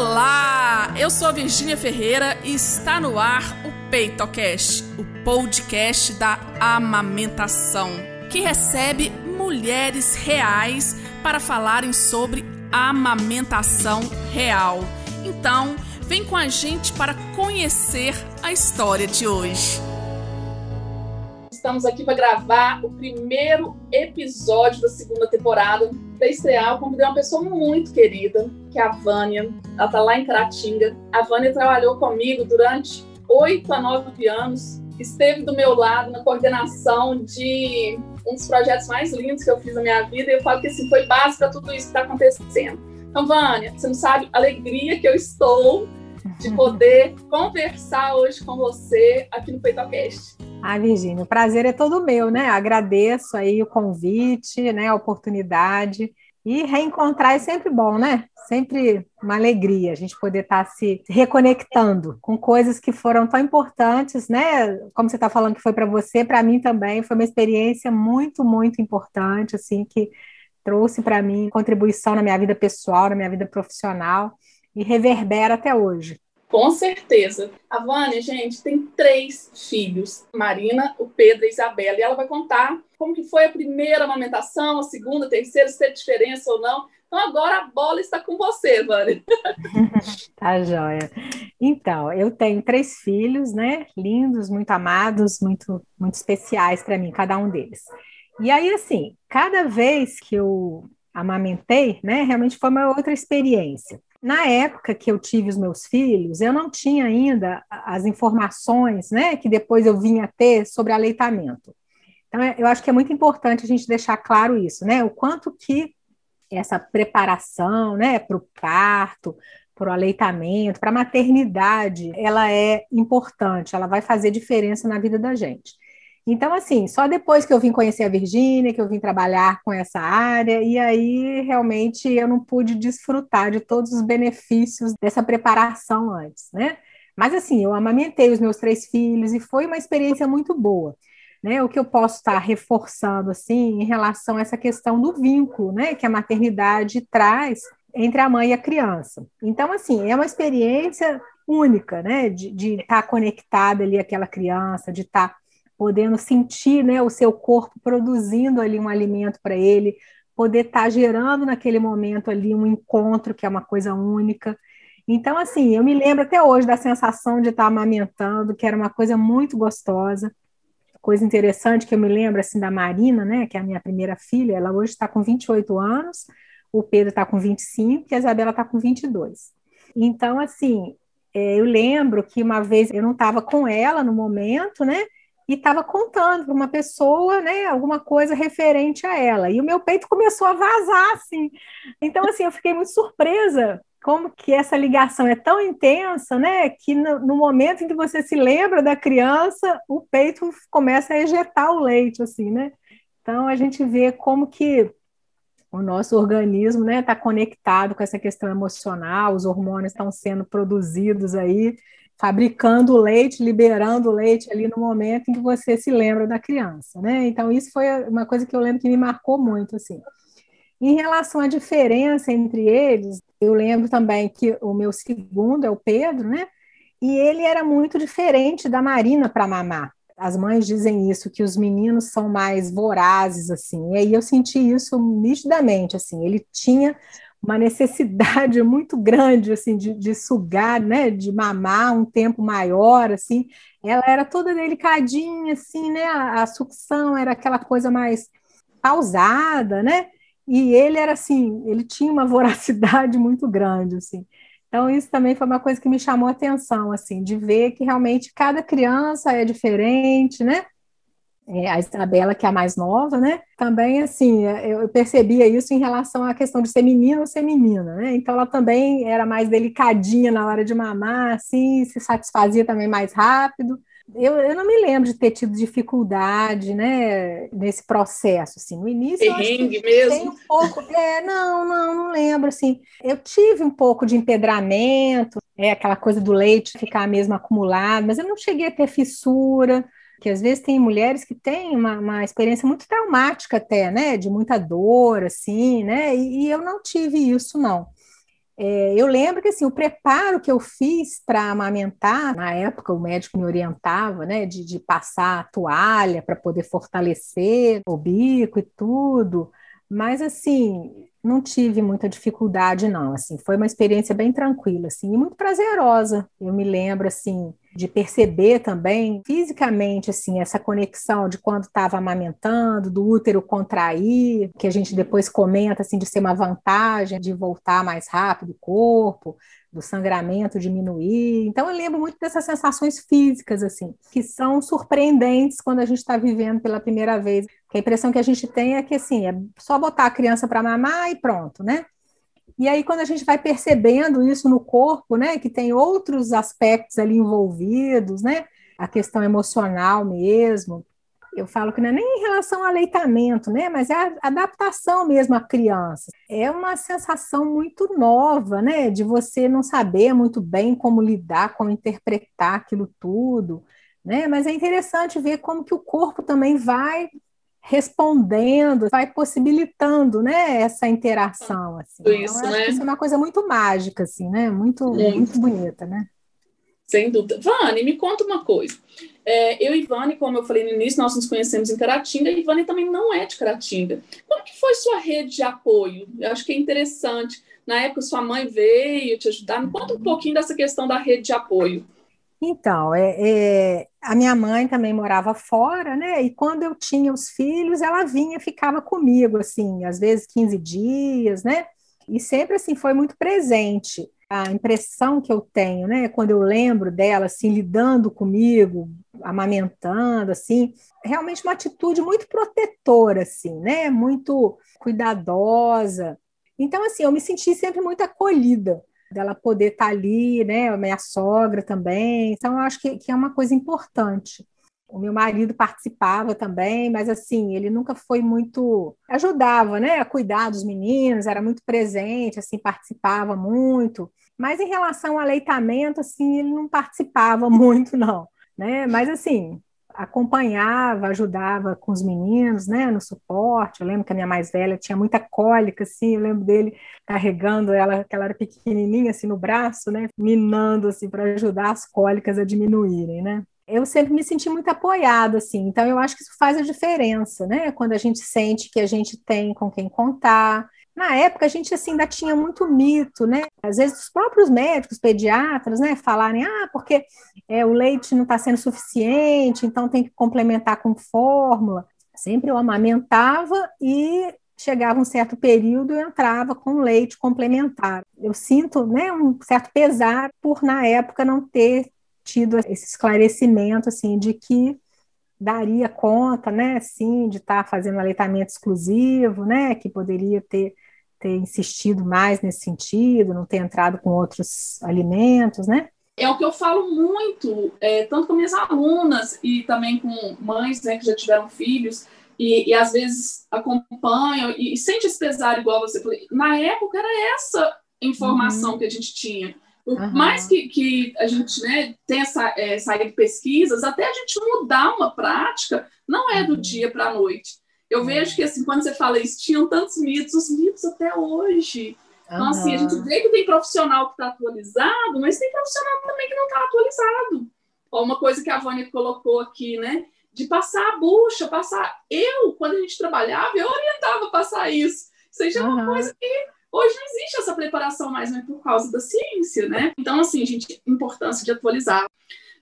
Olá, eu sou a Virgínia Ferreira e está no ar o PeitoCast, o podcast da amamentação, que recebe mulheres reais para falarem sobre amamentação real. Então, vem com a gente para conhecer a história de hoje. Estamos aqui para gravar o primeiro episódio da segunda temporada. Estrear, eu convidei uma pessoa muito querida, que é a Vânia. Ela está lá em Caratinga. A Vânia trabalhou comigo durante oito a nove anos. Esteve do meu lado na coordenação de um dos projetos mais lindos que eu fiz na minha vida. E eu falo que assim, foi base para tudo isso que está acontecendo. Então, Vânia, você não sabe a alegria que eu estou de poder conversar hoje com você aqui no PeitoCast. Ah, Virginia, o prazer é todo meu, né? Agradeço aí o convite, né, a oportunidade. E reencontrar é sempre bom, né? Sempre uma alegria a gente poder estar tá se reconectando com coisas que foram tão importantes, né? Como você está falando que foi para você, para mim também foi uma experiência muito, muito importante, assim, que trouxe para mim contribuição na minha vida pessoal, na minha vida profissional e reverbera até hoje. Com certeza. A Vânia, gente, tem três filhos. Marina, o Pedro e a Isabela. E ela vai contar como que foi a primeira amamentação, a segunda, a terceira, se teve diferença ou não. Então agora a bola está com você, Vânia. tá joia. Então, eu tenho três filhos, né? Lindos, muito amados, muito, muito especiais para mim, cada um deles. E aí, assim, cada vez que eu amamentei, né, realmente foi uma outra experiência. Na época que eu tive os meus filhos, eu não tinha ainda as informações, né, que depois eu vinha ter sobre aleitamento. Então, eu acho que é muito importante a gente deixar claro isso, né, o quanto que essa preparação, né, para o parto, para o aleitamento, para a maternidade, ela é importante, ela vai fazer diferença na vida da gente. Então, assim, só depois que eu vim conhecer a Virgínia, que eu vim trabalhar com essa área, e aí realmente eu não pude desfrutar de todos os benefícios dessa preparação antes, né? Mas assim, eu amamentei os meus três filhos e foi uma experiência muito boa. Né, o que eu posso estar reforçando assim em relação a essa questão do vínculo, né, que a maternidade traz entre a mãe e a criança. Então, assim, é uma experiência única, né, de, estar conectada ali àquela criança, de estar podendo sentir né, o seu corpo produzindo ali um alimento para ele, poder estar tá gerando naquele momento ali um encontro, que é uma coisa única. Então, assim, eu me lembro até hoje da sensação de estar tá amamentando, que era uma coisa muito gostosa. Coisa interessante que eu me lembro, assim, da Marina, né, que é a minha primeira filha, ela hoje está com 28 anos, o Pedro está com 25 e a Isabela está com 22. Então, assim, é, eu lembro que uma vez eu não estava com ela no momento, né, e estava contando para uma pessoa, né, alguma coisa referente a ela. E o meu peito começou a vazar, assim. Então, assim, eu fiquei muito surpresa como que essa ligação é tão intensa, né, que no, no, momento em que você se lembra da criança, o peito começa a ejetar o leite, assim, né? Então, a gente vê como que o nosso organismo, né, está conectado com essa questão emocional, os hormônios estão sendo produzidos aí, fabricando leite, liberando leite ali no momento em que você se lembra da criança, né? Então isso foi uma coisa que eu lembro que me marcou muito assim. Em relação à diferença entre eles, eu lembro também que o meu segundo é o Pedro, né? E ele era muito diferente da Marina para mamar. As mães dizem isso, que os meninos são mais vorazes, assim. E aí eu senti isso nitidamente, assim. Ele tinha uma necessidade muito grande assim de, de, sugar, né, de mamar um tempo maior, assim. Ela era toda delicadinha, assim, né? A, a sucção era aquela coisa mais pausada, né? E ele era assim, ele tinha uma voracidade muito grande, assim. Então isso também foi uma coisa que me chamou a atenção, assim, de ver que realmente cada criança é diferente, né? É, a Isabela, que é a mais nova, né? Também, assim, é, eu percebia isso em relação à questão de ser menino ou ser menina, né? Então, ela também era mais delicadinha na hora de mamar, assim, se satisfazia também mais rápido. Eu, eu não me lembro de ter tido dificuldade, né, nesse processo, assim, no início Perrengue mesmo? Tem um pouco, é, não, não, não lembro, assim, eu tive um pouco de empedramento, é aquela coisa do leite ficar mesmo acumulado, mas eu não cheguei a ter fissura, que às vezes tem mulheres que têm uma, uma experiência muito traumática até, né, de muita dor, assim, né, e, e eu não tive isso, não. É, eu lembro que assim, o preparo que eu fiz para amamentar, na época o médico me orientava, né, de, de passar a toalha para poder fortalecer o bico e tudo, mas assim, não tive muita dificuldade não, assim, foi uma experiência bem tranquila, assim, e muito prazerosa. Eu me lembro assim, de perceber também fisicamente assim essa conexão de quando estava amamentando, do útero contrair, que a gente depois comenta assim de ser uma vantagem de voltar mais rápido o corpo, do sangramento diminuir. Então eu lembro muito dessas sensações físicas assim, que são surpreendentes quando a gente está vivendo pela primeira vez. A impressão que a gente tem é que assim, é só botar a criança para mamar e pronto, né? E aí, quando a gente vai percebendo isso no corpo, né, que tem outros aspectos ali envolvidos, né, a questão emocional mesmo, eu falo que não é nem em relação ao aleitamento, né, mas é a adaptação mesmo à criança. É uma sensação muito nova, né, de você não saber muito bem como lidar, como interpretar aquilo tudo, né, mas é interessante ver como que o corpo também vai respondendo, vai possibilitando, né, essa interação, assim. Então, isso, então, né? isso é uma coisa muito mágica, assim, né, muito, muito, muito bonita, né. Sem dúvida. Vani, me conta uma coisa. É, eu e Vani, como eu falei no início, nós nos conhecemos em Caratinga e Vani também não é de Caratinga. Como que foi sua rede de apoio? Eu acho que é interessante. Na época, sua mãe veio te ajudar. Me conta um pouquinho dessa questão da rede de apoio. Então, é, é, a minha mãe também morava fora, né? E quando eu tinha os filhos, ela vinha, ficava comigo, assim, às vezes 15 dias, né? E sempre, assim, foi muito presente. A impressão que eu tenho, né, quando eu lembro dela, assim, lidando comigo, amamentando, assim, realmente uma atitude muito protetora, assim, né? Muito cuidadosa. Então, assim, eu me senti sempre muito acolhida dela poder estar tá ali, né? A minha sogra também. Então, eu acho que, que é uma coisa importante. O meu marido participava também, mas assim, ele nunca foi muito. ajudava, né? A cuidar dos meninos, era muito presente, assim, participava muito. Mas em relação ao aleitamento, assim, ele não participava muito, não. Né? Mas assim, acompanhava, ajudava com os meninos, né, no suporte. Eu lembro que a minha mais velha tinha muita cólica, assim, eu lembro dele carregando ela, que ela era pequenininha, assim, no braço, né, minando, assim, para ajudar as cólicas a diminuírem, né. Eu sempre me senti muito apoiada, assim, então eu acho que isso faz a diferença, né, quando a gente sente que a gente tem com quem contar, na época, a gente assim, ainda tinha muito mito, né? Às vezes, os próprios médicos, pediatras, né, falarem, ah, porque é, o leite não está sendo suficiente, então tem que complementar com fórmula. Sempre eu amamentava e chegava um certo período eu entrava com leite complementar. Eu sinto né, um certo pesar por, na época, não ter tido esse esclarecimento assim de que daria conta, né, sim, de estar tá fazendo aleitamento exclusivo, né, que poderia ter ter insistido mais nesse sentido, não ter entrado com outros alimentos, né? É o que eu falo muito, é, tanto com minhas alunas e também com mães né, que já tiveram filhos e, e às vezes acompanham e, e sente esse pesar igual você falou. Na época era essa informação uhum. que a gente tinha. Por uhum. mais que, que a gente né, tenha sa, é, saído pesquisas, até a gente mudar uma prática, não é do uhum. dia para a noite. Eu vejo que, assim, quando você fala isso, tinham tantos mitos, os mitos até hoje. Então, uhum. assim, a gente vê que tem profissional que está atualizado, mas tem profissional também que não está atualizado. Ó, uma coisa que a Vânia colocou aqui, né? De passar a bucha, passar. Eu, quando a gente trabalhava, eu orientava passar isso. Aí já é uma coisa que hoje não existe essa preparação mais, né? Por causa da ciência, né? Então, assim, gente, importância de atualizar.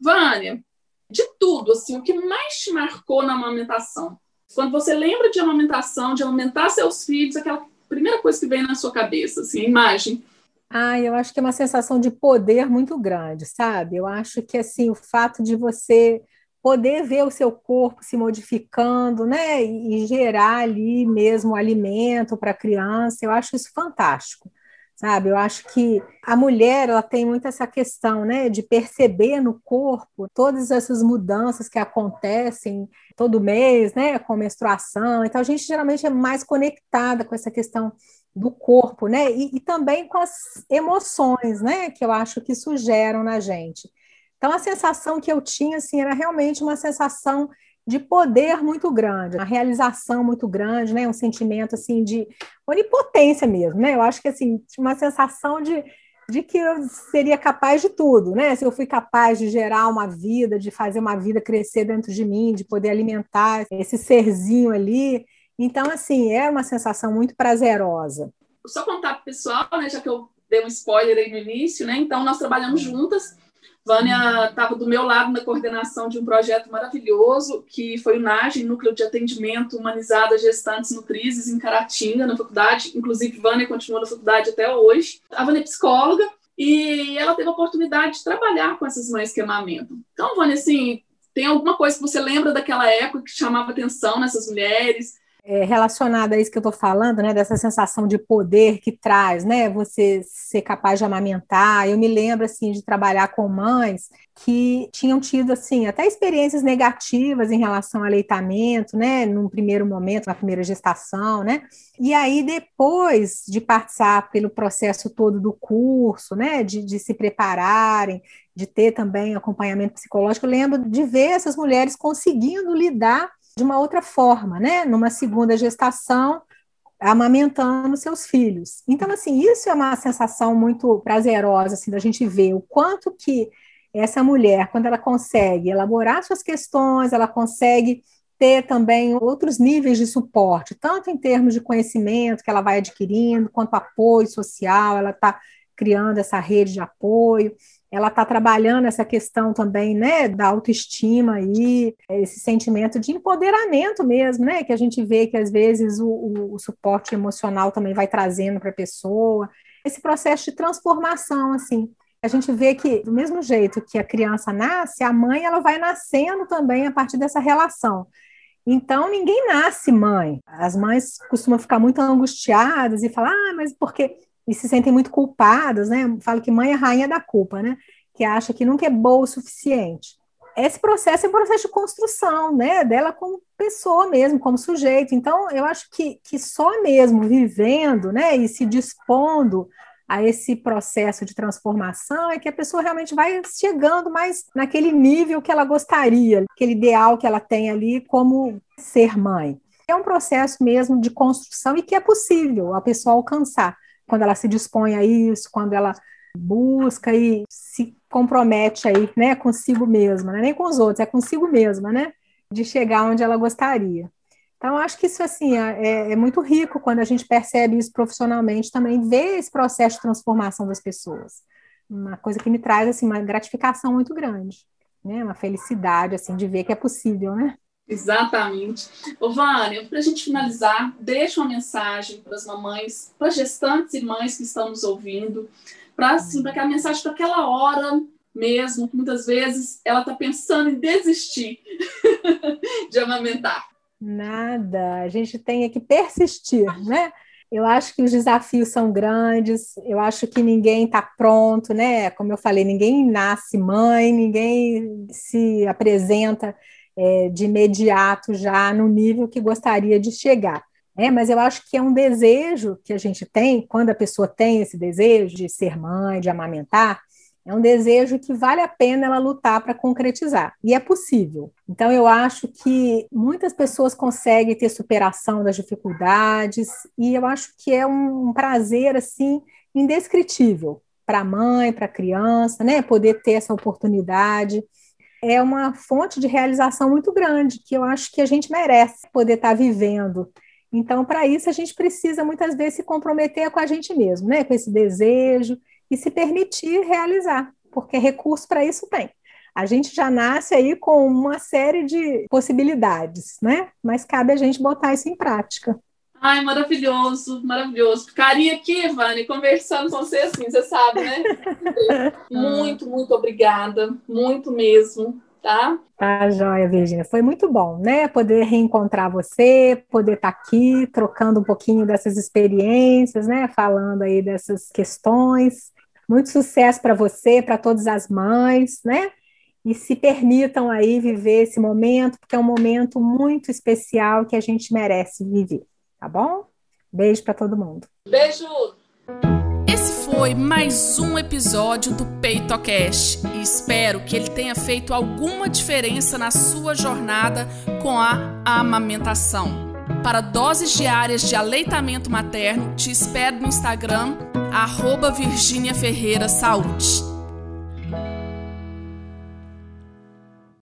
Vânia, de tudo, assim, o que mais te marcou na amamentação? Quando você lembra de amamentação, de amamentar seus filhos, aquela primeira coisa que vem na sua cabeça, assim, a imagem. Ah, eu acho que é uma sensação de poder muito grande, sabe? Eu acho que assim o fato de você poder ver o seu corpo se modificando, né, e gerar ali mesmo alimento para a criança, eu acho isso fantástico sabe? Eu acho que a mulher ela tem muito essa questão, né, de perceber no corpo todas essas mudanças que acontecem todo mês, né, com menstruação. Então a gente geralmente é mais conectada com essa questão do corpo, né, e, e também com as emoções, né, que eu acho que isso geram na gente. Então a sensação que eu tinha assim era realmente uma sensação de poder muito grande, uma realização muito grande, né? Um sentimento assim de onipotência mesmo, né? Eu acho que assim, uma sensação de, de que eu seria capaz de tudo, né? Se eu fui capaz de gerar uma vida, de fazer uma vida crescer dentro de mim, de poder alimentar esse serzinho ali. Então, assim, é uma sensação muito prazerosa. Só contar para o pessoal, né, já que eu dei um spoiler aí no início, né? Então, nós trabalhamos juntas Vânia estava do meu lado na coordenação de um projeto maravilhoso, que foi o NAGE, Núcleo de Atendimento Humanizado a Gestantes Nutrizes, em Caratinga, na faculdade. Inclusive, Vânia continua na faculdade até hoje. A Vânia é psicóloga e ela teve a oportunidade de trabalhar com essas mães que amamentam. Então, Vânia, assim, tem alguma coisa que você lembra daquela época que chamava atenção nessas mulheres? É, relacionada a isso que eu estou falando, né, dessa sensação de poder que traz, né, você ser capaz de amamentar. Eu me lembro assim de trabalhar com mães que tinham tido assim até experiências negativas em relação ao aleitamento, né, num primeiro momento, na primeira gestação, né, e aí depois de passar pelo processo todo do curso, né, de, de se prepararem, de ter também acompanhamento psicológico, eu lembro de ver essas mulheres conseguindo lidar de uma outra forma, né? Numa segunda gestação, amamentando seus filhos. Então, assim, isso é uma sensação muito prazerosa, assim, da gente ver o quanto que essa mulher, quando ela consegue elaborar suas questões, ela consegue ter também outros níveis de suporte, tanto em termos de conhecimento que ela vai adquirindo, quanto apoio social, ela está criando essa rede de apoio ela está trabalhando essa questão também, né, da autoestima aí, esse sentimento de empoderamento mesmo, né, que a gente vê que às vezes o, o, o suporte emocional também vai trazendo para a pessoa, esse processo de transformação, assim, a gente vê que do mesmo jeito que a criança nasce, a mãe ela vai nascendo também a partir dessa relação. Então, ninguém nasce mãe. As mães costumam ficar muito angustiadas e falar, ah, mas porque e se sentem muito culpadas, né? Falo que mãe é rainha da culpa, né? Que acha que nunca é boa o suficiente. Esse processo é um processo de construção, né? Dela como pessoa mesmo, como sujeito. Então, eu acho que, que só mesmo vivendo, né? E se dispondo a esse processo de transformação é que a pessoa realmente vai chegando mais naquele nível que ela gostaria, aquele ideal que ela tem ali como ser mãe. É um processo mesmo de construção e que é possível a pessoa alcançar quando ela se dispõe a isso, quando ela busca e se compromete aí, né, consigo mesma, né? nem com os outros, é consigo mesma, né, de chegar onde ela gostaria. Então, acho que isso assim é, é, é muito rico quando a gente percebe isso profissionalmente, também ver esse processo de transformação das pessoas. Uma coisa que me traz assim uma gratificação muito grande, né? Uma felicidade assim de ver que é possível, né? Exatamente. Ô, Vânia, para a gente finalizar, deixa uma mensagem para as mamães, para gestantes e mães que estão nos ouvindo, para assim, aquela mensagem para aquela hora mesmo, que muitas vezes ela está pensando em desistir de amamentar. Nada, a gente tem que persistir, né? Eu acho que os desafios são grandes, eu acho que ninguém está pronto, né? Como eu falei, ninguém nasce mãe, ninguém se apresenta é, de imediato já no nível que gostaria de chegar. É, mas eu acho que é um desejo que a gente tem, quando a pessoa tem esse desejo de ser mãe, de amamentar, é um desejo que vale a pena ela lutar para concretizar. E é possível. Então, eu acho que muitas pessoas conseguem ter superação das dificuldades, e eu acho que é um prazer, assim, indescritível para a mãe, para a criança, né? Poder ter essa oportunidade é uma fonte de realização muito grande, que eu acho que a gente merece poder estar vivendo. Então, para isso, a gente precisa muitas vezes se comprometer com a gente mesmo, né? com esse desejo, e se permitir realizar, porque recurso para isso tem. A gente já nasce aí com uma série de possibilidades, né? Mas cabe a gente botar isso em prática. Ai, maravilhoso, maravilhoso. Ficaria aqui, Vani, conversando com você assim, você sabe, né? muito, muito obrigada, muito mesmo, tá? Tá, joia, Virginia. Foi muito bom, né? Poder reencontrar você, poder estar tá aqui trocando um pouquinho dessas experiências, né? Falando aí dessas questões. Muito sucesso para você, para todas as mães, né? E se permitam aí viver esse momento, porque é um momento muito especial que a gente merece viver tá bom? Beijo para todo mundo. Beijo! Esse foi mais um episódio do PeitoCast e espero que ele tenha feito alguma diferença na sua jornada com a amamentação. Para doses diárias de aleitamento materno, te espero no Instagram, arroba Virginia Ferreira Saúde.